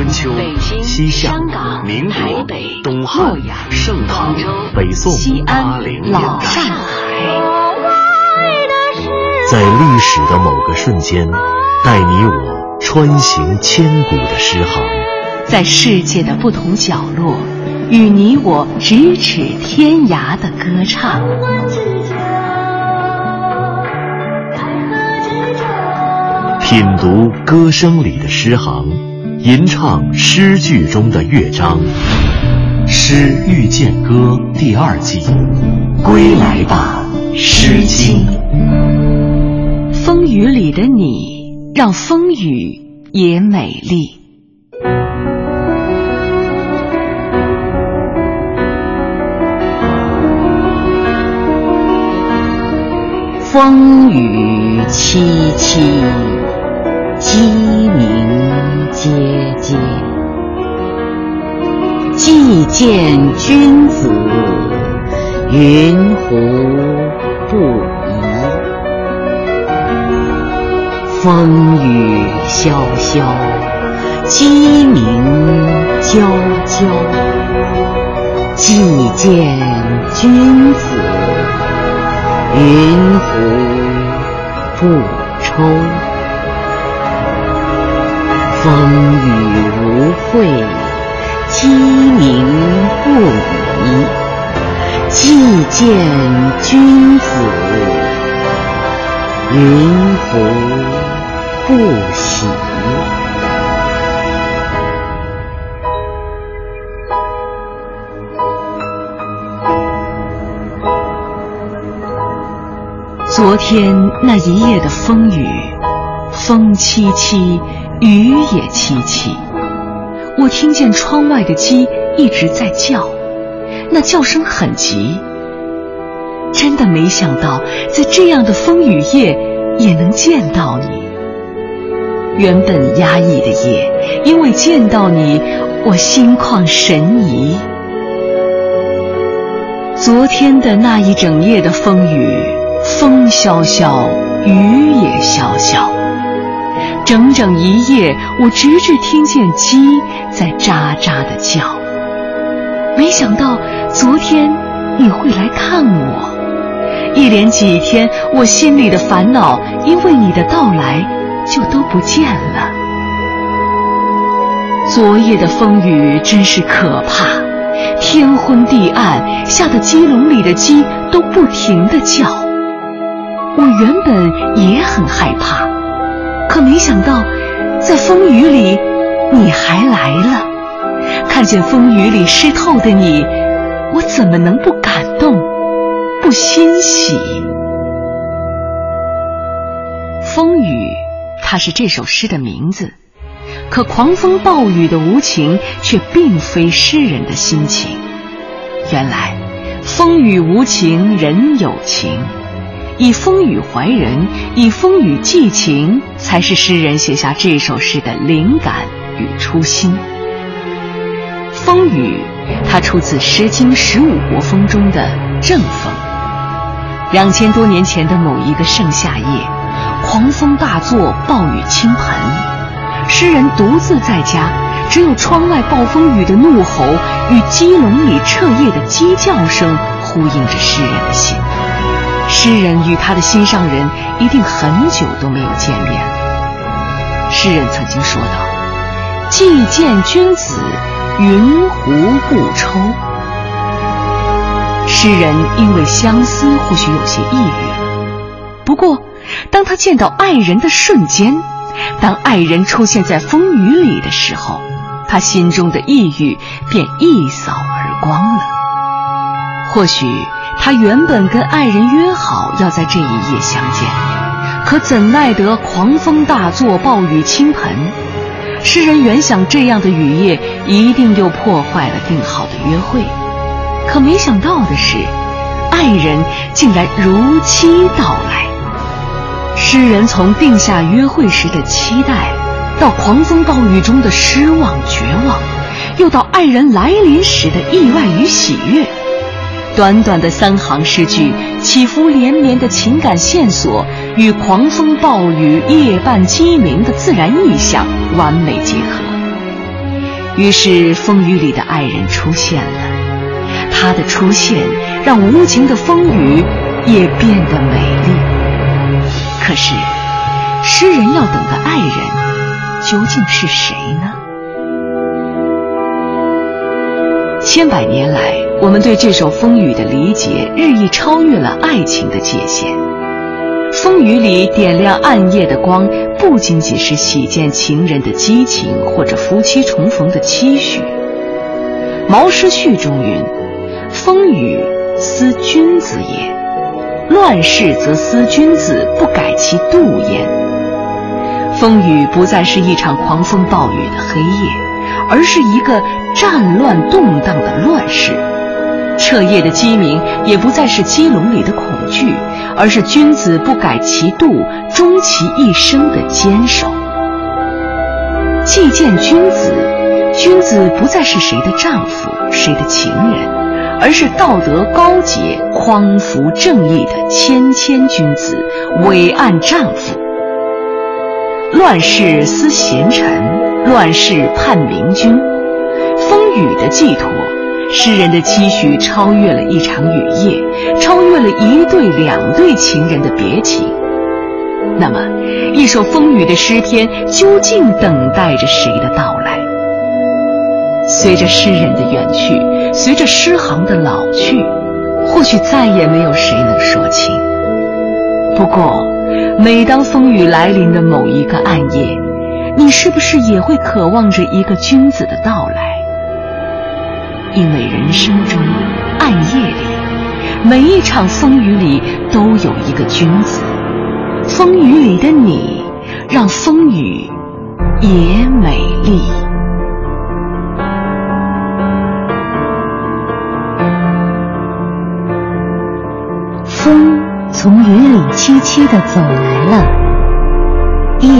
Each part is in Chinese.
春秋、西夏、民国、东汉、盛唐、北宋、八零年代，在历史的某个瞬间，带你我穿行千古的诗行；在世界的不同角落，与你我咫尺天涯的歌唱。品读歌声里的诗行，吟唱诗句中的乐章，《诗遇见歌》第二季，归来吧，《诗经》。风雨里的你，让风雨也美丽。风雨凄凄。鸡鸣喈喈，既见君子，云胡不疑？风雨萧萧，鸡鸣啾啾，既见君子，云胡不抽？风雨无悔，鸡鸣不已。既见君子，云胡不喜？昨天那一夜的风雨，风凄凄。雨也凄凄，我听见窗外的鸡一直在叫，那叫声很急。真的没想到，在这样的风雨夜也能见到你。原本压抑的夜，因为见到你，我心旷神怡。昨天的那一整夜的风雨，风萧萧，雨也萧萧。整整一夜，我直至听见鸡在喳喳的叫。没想到昨天你会来看我，一连几天，我心里的烦恼因为你的到来就都不见了。昨夜的风雨真是可怕，天昏地暗，吓得鸡笼里的鸡都不停的叫。我原本也很害怕。可没想到，在风雨里，你还来了。看见风雨里湿透的你，我怎么能不感动、不欣喜？风雨，它是这首诗的名字。可狂风暴雨的无情，却并非诗人的心情。原来，风雨无情人有情。以风雨怀人，以风雨寄情，才是诗人写下这首诗的灵感与初心。风雨，它出自《诗经·十五国风》中的正风。两千多年前的某一个盛夏夜，狂风大作，暴雨倾盆，诗人独自在家，只有窗外暴风雨的怒吼与鸡笼里彻夜的鸡叫声呼应着诗人的心。诗人与他的心上人一定很久都没有见面了。诗人曾经说道：“既见君子，云胡不抽？”诗人因为相思，或许有些抑郁。不过，当他见到爱人的瞬间，当爱人出现在风雨里的时候，他心中的抑郁便一扫而光了。或许。他原本跟爱人约好要在这一夜相见，可怎奈得狂风大作，暴雨倾盆。诗人原想这样的雨夜一定又破坏了定好的约会，可没想到的是，爱人竟然如期到来。诗人从定下约会时的期待，到狂风暴雨中的失望绝望，又到爱人来临时的意外与喜悦。短短的三行诗句，起伏连绵的情感线索与狂风暴雨、夜半鸡鸣的自然意象完美结合。于是风雨里的爱人出现了，他的出现让无情的风雨也变得美丽。可是，诗人要等的爱人究竟是谁呢？千百年来，我们对这首《风雨》的理解日益超越了爱情的界限。风雨里点亮暗夜的光，不仅仅是喜见情人的激情，或者夫妻重逢的期许。《毛诗序》中云：“风雨思君子也，乱世则思君子不改其度焉。”风雨不再是一场狂风暴雨的黑夜，而是一个战乱动荡的乱世。彻夜的鸡鸣也不再是鸡笼里的恐惧。而是君子不改其度，终其一生的坚守。既见君子，君子不再是谁的丈夫、谁的情人，而是道德高洁、匡扶正义的谦谦君子、伟岸丈夫。乱世思贤臣，乱世盼明君。风雨的寄托。诗人的期许超越了一场雨夜，超越了一对两对情人的别情。那么，一首风雨的诗篇究竟等待着谁的到来？随着诗人的远去，随着诗行的老去，或许再也没有谁能说清。不过，每当风雨来临的某一个暗夜，你是不是也会渴望着一个君子的到来？因为人生中暗夜里，每一场风雨里都有一个君子。风雨里的你，让风雨也美丽。风从雨里凄凄的走来了，夜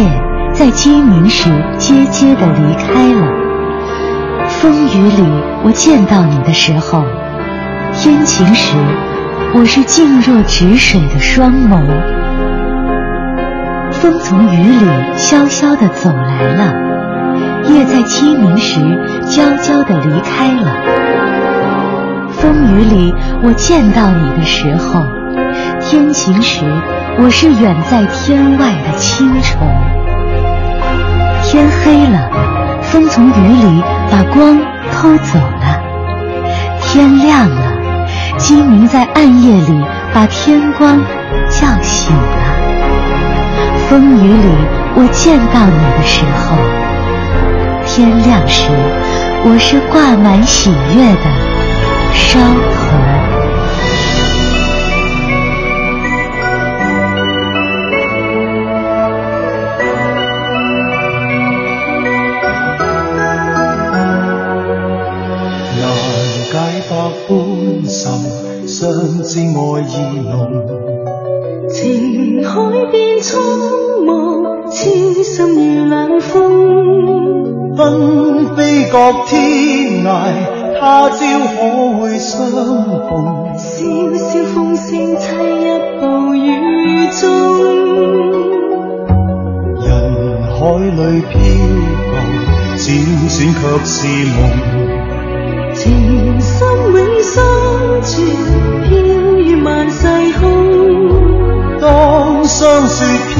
在鸡鸣时结结的离开了。风雨里，我见到你的时候，天晴时，我是静若止水的双眸。风从雨里萧萧地走来了，夜在鸡鸣时悄悄地离开了。风雨里，我见到你的时候，天晴时，我是远在天外的青虫。天黑了。风从雨里把光偷走了，天亮了，鸡鸣在暗夜里把天光叫醒了。风雨里我见到你的时候，天亮时我是挂满喜悦的梢头。至爱意浓，情海变苍茫，痴心如冷风。分飞各天涯，他朝可会相逢？萧萧风声凄一步雨中，人海里漂浮，辗转却是梦。情深永相存，飘于万世空。当霜雪飘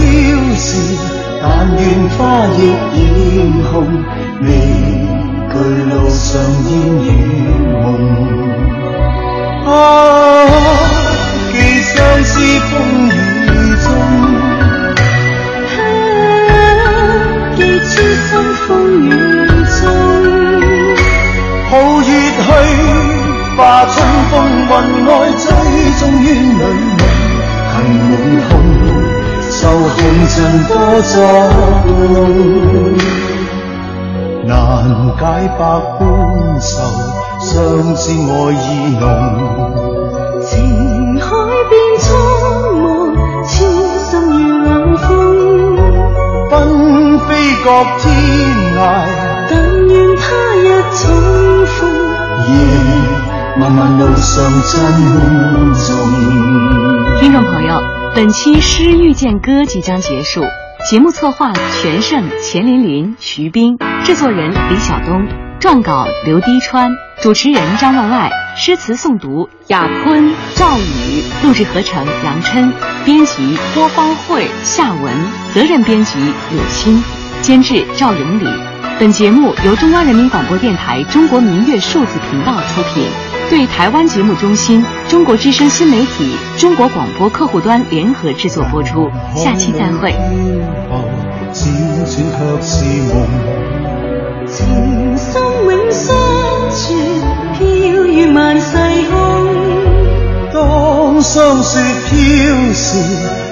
时，但愿花亦艳红。未惧路上烟雨蒙。难解百般愁，相知爱意浓。情海变苍茫，痴心如冷风，纷飞各天涯，但愿他日重。听众朋友，本期《诗遇见歌》即将结束。节目策划：全胜、钱琳琳、徐冰，制作人李晓东。撰稿刘滴川，主持人张万爱，诗词诵读雅坤、赵宇，录制合成杨琛，编辑郭方慧、夏文，责任编辑柳青，监制赵永礼。本节目由中央人民广播电台中国民乐数字频道出品，对台湾节目中心、中国之声新媒体、中国广播客户端联合制作播出。下期再会。当霜雪飘时，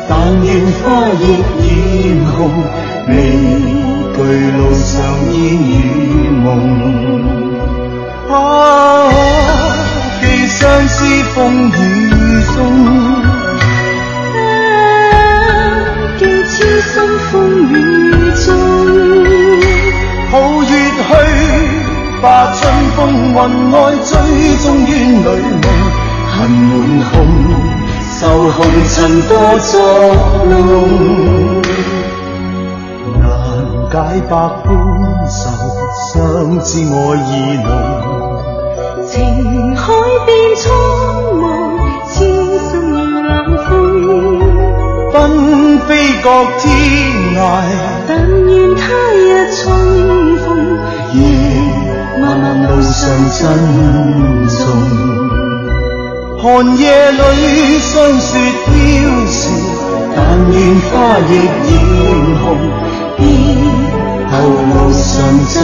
但愿花亦艳红。未惧路上烟雨梦。啊，寄相思风雨中。啊，寄痴心风雨中。抱月去，把春风云外追踪怨侣梦，恨满空，愁红尘多作弄。难解百般愁，相知爱意浓。情奔飞各天涯，但愿他日重逢。夜漫漫路上珍重。寒夜里霜雪飘时，但愿花亦艳红。别后路上珍